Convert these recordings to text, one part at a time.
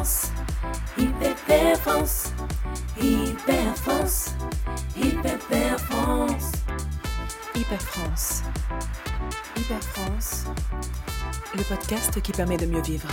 France, Hyper France, Hyper France, Hyper France. Hyper France. Hyper France. Le podcast qui permet de mieux vivre.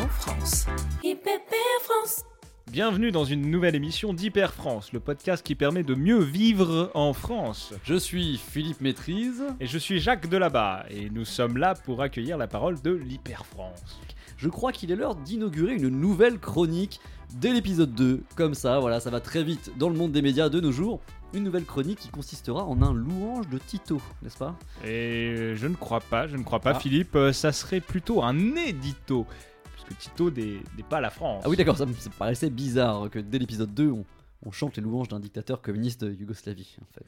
En France. Hyper France. Bienvenue dans une nouvelle émission d'Hyper France, le podcast qui permet de mieux vivre en France. Je suis Philippe Maîtrise. Et je suis Jacques Delabat, et nous sommes là pour accueillir la parole de l'Hyper France. Je crois qu'il est l'heure d'inaugurer une nouvelle chronique dès l'épisode 2. Comme ça, voilà, ça va très vite dans le monde des médias de nos jours. Une nouvelle chronique qui consistera en un louange de Tito, n'est-ce pas? Et je ne crois pas, je ne crois pas, Ah. Philippe, euh, ça serait plutôt un édito. Puisque Tito n'est pas la France. Ah oui, d'accord, ça me paraissait bizarre que dès l'épisode 2, on, on chante les louanges d'un dictateur communiste de Yougoslavie, en fait.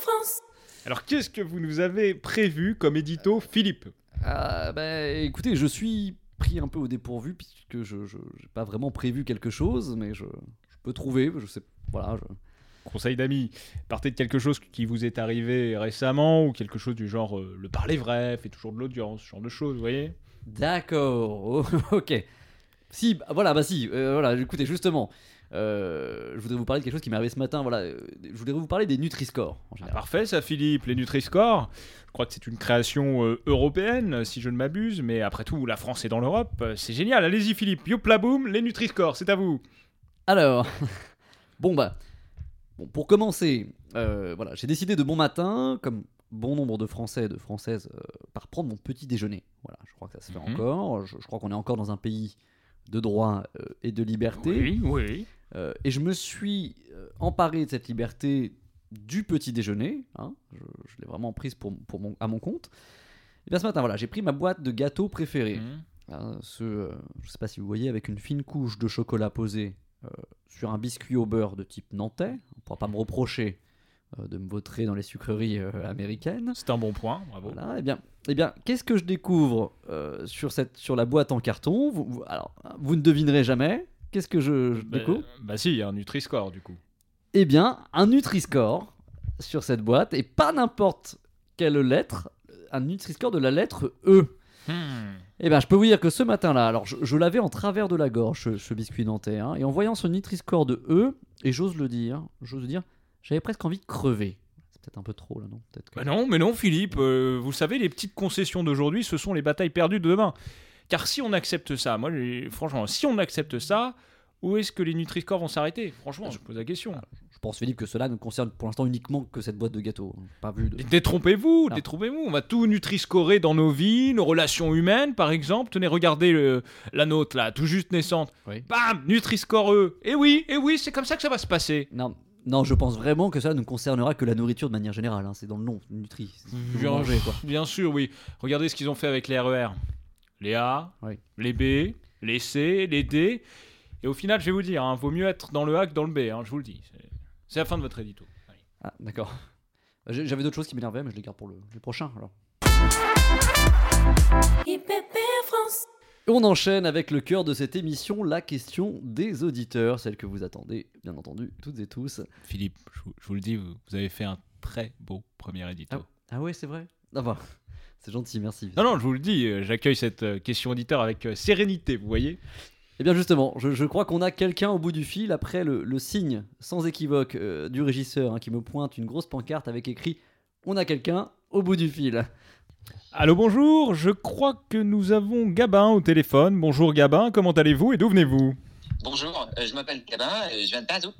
France. Alors qu'est-ce que vous nous avez prévu comme édito, Philippe? Ah, bah écoutez, je suis pris un peu au dépourvu puisque je n'ai pas vraiment prévu quelque chose, mais je, je peux trouver, je sais, voilà, je, Conseil d'amis, partez de quelque chose qui vous est arrivé récemment ou quelque chose du genre euh, le parler vrai, fait toujours de l'audience, ce genre de choses, vous voyez? D'accord, ok. Si, bah, voilà, bah si, euh, voilà, écoutez, justement, euh, je voudrais vous parler de quelque chose qui m'est arrivé ce matin, voilà, euh, je voudrais vous parler des Nutri-Score, en Ah. Parfait ça Philippe, les Nutri-Score. Je crois que c'est une création euh, européenne, si je ne m'abuse, mais après tout, la France est dans l'Europe. C'est génial, allez-y Philippe, youpla boum, les Nutri-Score, c'est à vous. Alors, bon bah, bon, pour commencer, euh, voilà, j'ai décidé de bon matin, comme bon nombre de Français et de Françaises, par prendre mon petit déjeuner. Voilà, je crois que ça se fait Mhm. encore, je, je crois qu'on est encore dans un pays de droit et de liberté. Oui, oui. Euh, et je me suis euh, emparé de cette liberté du petit déjeuner. hein, je je l'ai vraiment prise pour, pour mon, à mon compte. Et bien ce matin, voilà, j'ai pris ma boîte de gâteaux préférés. Mhm. Hein, ceux, euh, je sais pas si vous voyez, avec une fine couche de chocolat posée euh, sur un biscuit au beurre de type nantais. On pourra pas me reprocher euh, de me vautrer dans les sucreries américaines. C'est un bon point, bravo. Voilà, et bien, eh bien qu'est-ce que je découvre sur, cette, sur la boîte en carton? Vous, vous- alors, vous ne devinerez jamais. Qu'est-ce que je, je Bah, découvre bah si, il y a un Nutri-Score du coup. Eh bien, un Nutri-Score sur cette boîte, et pas n'importe quelle lettre, un Nutri-Score de la lettre E. Hmm. Eh bien, je peux vous dire que ce matin-là, alors je, je l'avais en travers de la gorge, ce, ce biscuit nantais, hein, et en voyant ce Nutri-Score de E, et j'ose le dire, j'ose le dire, j'avais presque envie de crever. C'est peut-être un peu trop là, non? Que- Bah non, mais non, Philippe, euh, vous savez, les petites concessions d'aujourd'hui, ce sont les batailles perdues de demain. Car si on accepte ça, moi, franchement, si on accepte ça, où est-ce que les Nutri-Score vont s'arrêter? Franchement, je pose la question. Je pense, Philippe, que cela ne concerne pour l'instant uniquement que cette boîte de gâteaux. hein. Pas vu de. Détrompez-vous, Non. détrompez-vous. On va tout Nutri-scorer dans nos vies, nos relations humaines, par exemple. Tenez, regardez le- la nôtre, là, tout juste naissante. Oui. Bam Nutri-score E. Et oui, et oui, c'est comme ça que ça va se passer. Non, non, je pense vraiment que cela ne concernera que la nourriture de manière générale. hein. C'est dans le nom, Nutri. Bien, quoi. bien sûr, oui. Regardez ce qu'ils ont fait avec les RER. Les A, Oui. les B, les C, les D. Et au final, je vais vous dire, hein, vaut mieux être dans le A que dans le B, hein, je vous le dis. C'est- la fin de votre édito. Allez. Ah, d'accord. J'ai- J'avais d'autres choses qui m'énervaient, mais je les garde pour le, le prochain. Alors. France. On enchaîne avec le cœur de cette émission, la question des auditeurs, celle que vous attendez, bien entendu, toutes et tous. Philippe, je vous, le dis, vous, avez fait un très beau premier édito. Ah ouais, c'est vrai Ah bah, c'est gentil, merci. Non, non, je vous le dis, euh, j'accueille cette euh, question auditeur avec euh, sérénité, vous voyez. Eh bien justement, je, je crois qu'on a quelqu'un au bout du fil après le, le signe sans équivoque euh, du régisseur hein, qui me pointe une grosse pancarte avec écrit « On a quelqu'un au bout du fil Allô, bonjour, je crois que nous avons Gabin au téléphone. Bonjour Gabin, comment allez-vous et d'où venez-vous? Bonjour, euh, je m'appelle Gabin et je viens de Bazou. ».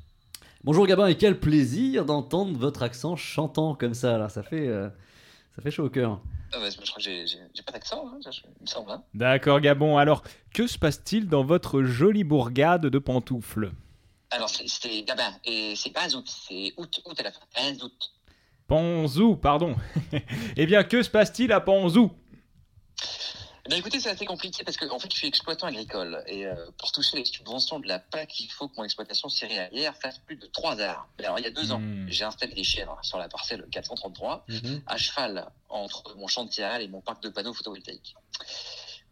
Bonjour Gabin et quel plaisir d'entendre votre accent chantant comme ça, là, ça fait, euh, ça fait chaud au cœur. Ah bah, je crois que j'ai pas d'accent, hein, il me semble. Hein. D'accord Gabon, alors que se passe-t-il dans votre jolie bourgade de pantoufles? Alors, c'est- Gabin et c'est pas août, c'est août, août à la fin, 15 août. Panzou, pardon. eh bien, que se passe-t-il à Panzou? Eh bien, écoutez, c'est assez compliqué parce que en fait, je suis exploitant agricole et euh, pour toucher les subventions de la PAC, il faut que mon exploitation céréalière fasse plus de 3 arts. Alors, il y a deux ans, Hmm. j'ai installé des chèvres sur la parcelle 433 à cheval entre mon champ de céréales et mon parc de panneaux photovoltaïques.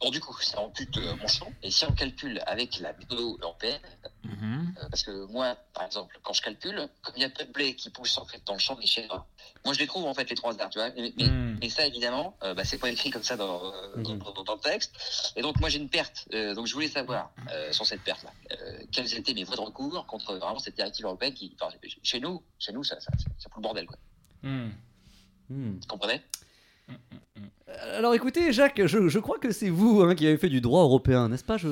Bon, du coup, ça ampute euh, mon champ. Et si on calcule avec la méthode européenne, Mhm. euh, parce que moi, par exemple, quand je calcule, comme il y a peu de blé qui pousse en fait dans le champ des chèvres, moi je les trouve en fait les trois arbres, tu vois. Mais, mais- mais ça, évidemment, euh, bah, c'est pas écrit comme ça dans, euh, dans, dans- dans le texte. Et donc moi j'ai une perte. Donc je voulais savoir euh, sur cette perte-là, quelles étaient mes voies de recours contre vraiment cette directive européenne qui, enfin, chez nous, chez nous, ça, ça, ça, ça fout le bordel, quoi. Hmm. Vous comprenez? Alors écoutez, Jacques, je, je crois que c'est vous hein, qui avez fait du droit européen, n'est-ce pas? Je...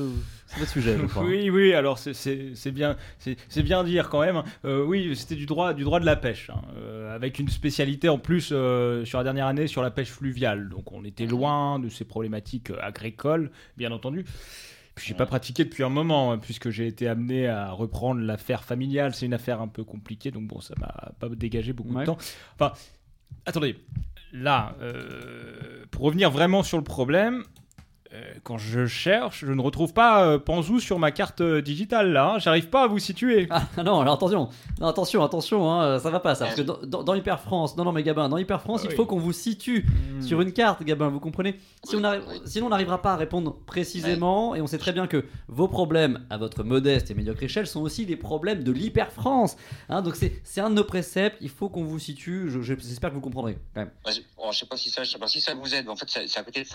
C'est votre sujet, je crois. Oui, oui, alors c'est- bien, c'est bien dire quand même. Euh, oui, c'était du droit, du droit de la pêche, hein, euh, avec une spécialité en plus euh, sur la dernière année sur la pêche fluviale. Donc on était loin de ces problématiques euh, agricoles, bien entendu. Puis j'ai pas pratiqué depuis un moment, hein, puisque j'ai été amené à reprendre l'affaire familiale. C'est une affaire un peu compliquée, donc bon, ça m'a pas dégagé beaucoup Ouais. de temps. Enfin, attendez, là, euh, pour revenir vraiment sur le problème, quand je cherche, je ne retrouve pas euh, Panzou sur ma carte euh, digitale là. hein. J'arrive pas à vous situer. Ah non, alors attention, non, attention, attention, hein, ça va pas ça. Parce que dans, dans, dans Hyper France, non, non, mais Gabin, dans Hyper France, Ah il oui. faut qu'on vous situe Hmm. sur une carte, Gabin, vous comprenez si on arrive, Oui. Sinon, on n'arrivera pas à répondre précisément, et on sait très bien que vos problèmes, à votre modeste et médiocre échelle, sont aussi les problèmes de l'Hyper France. Hein, donc c'est un de nos préceptes, il faut qu'on vous situe, je- je- j'espère que vous comprendrez. quand même. Moi, je, bon, je sais pas si ça, je sais pas si ça vous aide. En fait, c'est à côté de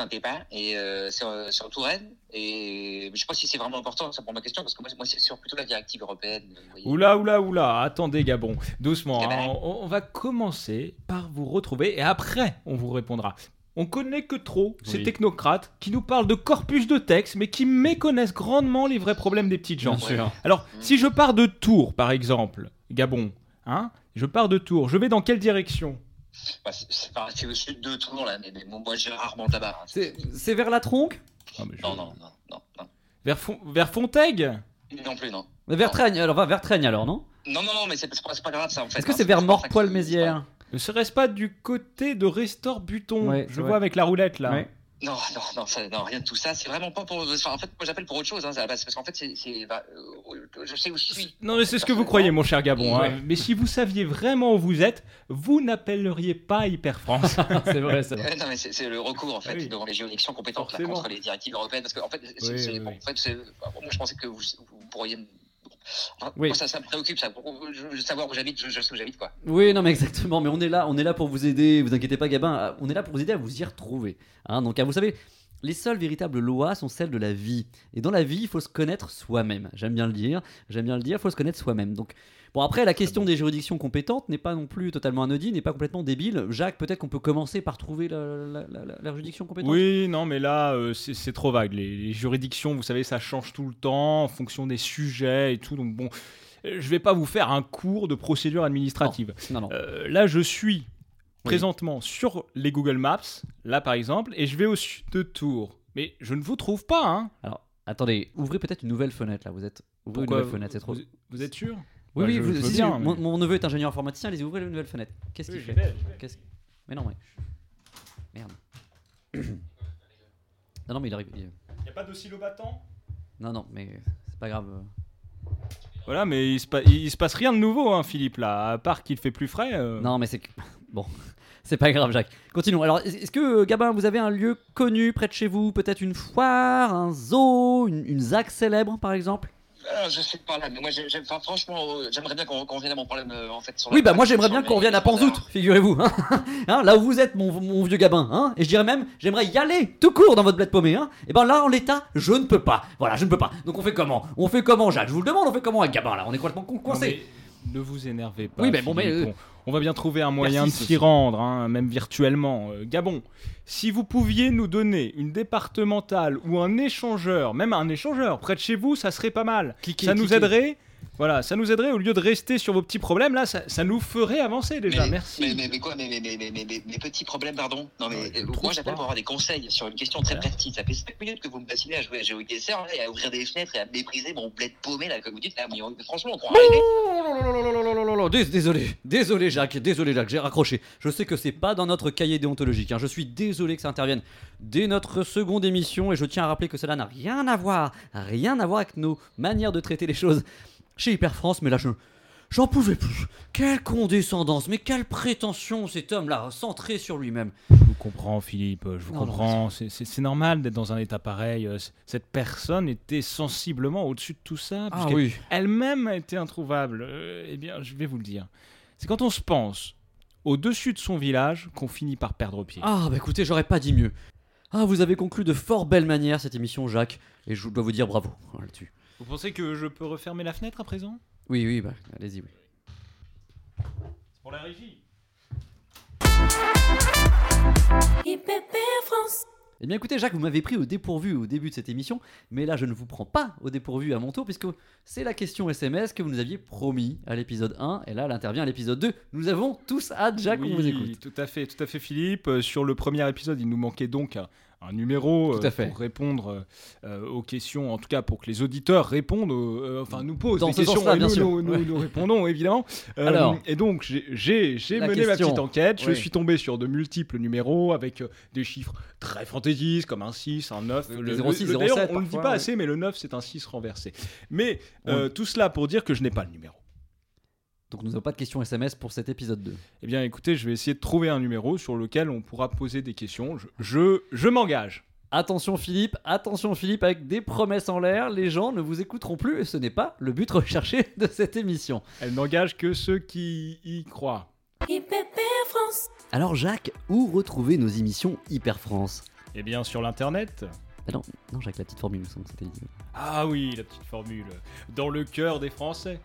et euh, c'est c'est en Touraine. Et je sais pas si c'est vraiment important ça pour ma question parce que moi, moi c'est sur plutôt la directive européenne. Oula, oula, oula, attendez Gabon, doucement. Ben. hein. On, on va commencer par vous retrouver et après on vous répondra. On connaît que trop ces technocrates qui nous parlent de corpus de texte mais qui méconnaissent grandement les vrais problèmes des petites gens. Bien sûr. Alors, Mm. si je pars de Tours par exemple, Gabon, hein, je pars de Tours, je vais dans quelle direction? Bah, c'est- au sud de Toulon là, mais, mais bon, moi j'ai rarement le tabac. hein. C'est c'est vers la tronque Ah, mais je- Non, non, non, non, non. Vers, Fon- vers Fontaigue Non plus, non. Vers Traigne, alors va vers Traigne alors, non? Non, non, non, mais c'est c'est pas, grave ça en fait. Est-ce que hein, c'est vers Morpoil-Mézières Ne serait-ce pas du côté de Restor Buton Ouais, Je vois vrai. avec la roulette là. Ouais. Non, non, non, ça, non, rien de tout ça. C'est vraiment pas pour. enfin, en fait, moi j'appelle pour autre chose. Hein, ça- parce parce qu'en fait, c'est. c'est- bah, euh, je sais où je suis. Non, mais c'est ce que vous croyez, mon cher Gabon. hein. Ouais. Mais si vous saviez vraiment où vous êtes, vous n'appelleriez pas Hyper France. c'est vrai, c'est vrai. Non, mais c'est c'est le recours en fait oui. devant les juridictions compétentes là, contre les directives européennes parce que en fait, c'est- Oui, c'est- oui, bon, en fait, c'est- moi je pensais que vous, vous pourriez. Oui. Moi ça, ça me préoccupe ça. Pour- Je veux savoir où j'habite, je, je sais où j'habite quoi. Oui, non, mais exactement. Mais on est là, on est là pour vous aider. Vous inquiétez pas, Gabin. euh, On est là pour vous aider à vous y retrouver. Hein, donc, vous savez, les seules véritables lois sont celles de la vie. Et dans la vie, il faut se connaître soi-même. J'aime bien le dire. J'aime bien le dire. Il faut se connaître soi-même. Donc, bon, après, la question des juridictions compétentes n'est pas non plus totalement anodine, n'est pas complètement débile. Jacques, peut-être qu'on peut commencer par trouver la, la- la- la- la juridiction compétente? oui, non, mais là, euh, c'est trop vague. Les, les juridictions, vous savez, ça change tout le temps en fonction des sujets et tout. Donc, bon, euh, je vais pas vous faire un cours de procédure administrative. Non, non. Euh, là, je suis présentement sur les Google Maps, là par exemple, et je vais au sud de Tours. Mais je ne vous trouve pas, hein. Alors, attendez, ouvrez peut-être une nouvelle fenêtre là. Vous êtes. Ouvrez une Pourquoi nouvelle fenêtre, c'est trop. vous, vous êtes sûr? Oui, Bah, oui, je- vous- je veux si, si, bien, mon, mais- mon neveu est ingénieur informaticien. Allez-y, ouvrez une nouvelle fenêtre. Qu'est-ce qu'il Oui, fait Mais non, mais. Merde. non, non, mais il arrive. il- Y a pas de silo battant? Non, non, mais c'est pas grave. Voilà, mais il se, pa- il se passe rien de nouveau, hein, Philippe, là, à part qu'il fait plus frais. euh. Non, mais c'est. que- Bon, c'est pas grave, Jacques. Continuons. Alors, est- est-ce que, euh, Gabin, vous avez un lieu connu près de chez vous Peut-être une foire, un zoo, une, une ZAC célèbre, par exemple? Alors, je sais pas là, mais moi enfin, franchement, euh, j'aimerais bien qu'on qu'on revienne à mon problème euh, en fait. Sur Oui, bah moi j'aimerais bien qu'on revienne à Panzout, figurez-vous. Hein Hein, là où vous êtes, mon, mon vieux Gabin. Hein Et je dirais même, j'aimerais y aller tout court dans votre bled paumé. Hein et ben là, en l'état, je ne peux pas. Voilà, je ne peux pas. Donc on fait comment? On fait comment, Jacques? Je vous le demande, on fait comment avec Gabin là? On est complètement coincé. ne vous énervez pas. Oui, mais bon, mais, euh, on, va bien trouver un moyen de s'y rendre, hein, même virtuellement. Euh, Gabon, si vous pouviez nous donner une départementale ou un échangeur, même un échangeur près de chez vous, ça serait pas mal. Cliquez, ça nous aiderait. Voilà, ça nous aiderait au lieu de rester sur vos petits problèmes là, ça, ça nous ferait avancer déjà. Mais- Merci. Mais, mais, mais quoi mais, mais, mais, mais, mais, mais- mais petits problèmes, pardon. Non, mais Ouais, euh, moi j'appelle pour avoir des conseils sur une question très Voilà. précise. Ça fait 5 minutes que vous me fascinez à jouer à GeoGuessr et à ouvrir des fenêtres et à mépriser mon bled paumé là, comme vous dites. Là, franchement, on. Oh Dés- Désolé, désolé Jacques, désolé Jacques, j'ai raccroché. Je sais que c'est pas dans notre cahier déontologique. hein. Je suis désolé que ça intervienne dès notre seconde émission et je tiens à rappeler que cela n'a rien à voir, rien à voir avec nos manières de traiter les choses chez Hyper France. Mais là, je, J'en pouvais plus. Quelle condescendance, mais quelle prétention cet homme-là, centré sur lui-même. Je vous comprends, Philippe, je vous Non, comprends. C'est- normal d'être dans un état pareil. Euh, Cette personne était sensiblement au-dessus de tout ça. Ah oui. Elle-même était introuvable. Euh, eh bien, je vais vous le dire. C'est quand on se pense au-dessus de son village qu'on finit par perdre pied. Ah bah écoutez, j'aurais pas dit mieux. Ah, vous avez conclu de fort belle manière cette émission, Jacques, et je dois vous dire bravo hein, là-dessus. Vous pensez que je peux refermer la fenêtre à présent? Oui, oui, bah allez-y, oui. Pour la régie. France. Eh bien écoutez Jacques, vous m'avez pris au dépourvu au début de cette émission, mais là je ne vous prends pas au dépourvu à mon tour, puisque c'est la question SMS que vous nous aviez promis à l'épisode 1, et là elle intervient à l'épisode 2. Nous avons tous hâte, Jacques, oui, on vous écoute. Tout à fait, tout à fait, Philippe. Euh, sur le premier épisode, il nous manquait donc un, un numéro Tout euh, à fait. pour répondre euh, aux questions, en tout cas pour que les auditeurs répondent, aux- euh, enfin nous posent Dans des questions et nous, nous, nous- Ouais. nous répondons évidemment. Alors. et donc j'ai- mené ma question. petite enquête. Je Oui. suis tombé sur de multiples numéros avec des chiffres très fantaisistes comme un 6, un 9. Le le, 06, le- d'ailleurs, 07 on ne le dit pas ouais. assez, mais le 9 c'est un 6 renversé. Mais tout cela pour dire que je n'ai pas le numéro. Donc nous n'avons pas de questions SMS pour cet épisode 2. Eh bien, écoutez, je vais essayer de trouver un numéro sur lequel on pourra poser des questions. Je, je, je m'engage. Attention Philippe, attention Philippe, avec des promesses en l'air, les gens ne vous écouteront plus, et ce n'est pas le but recherché de cette émission. Elle n'engage que ceux qui y croient. France. Alors Jacques, où retrouver nos émissions Hyper France Eh bien, sur l'internet. Ah non, non Jacques, la petite formule, il me semble que c'était dit. Ah oui, la petite formule. Dans le cœur des Français.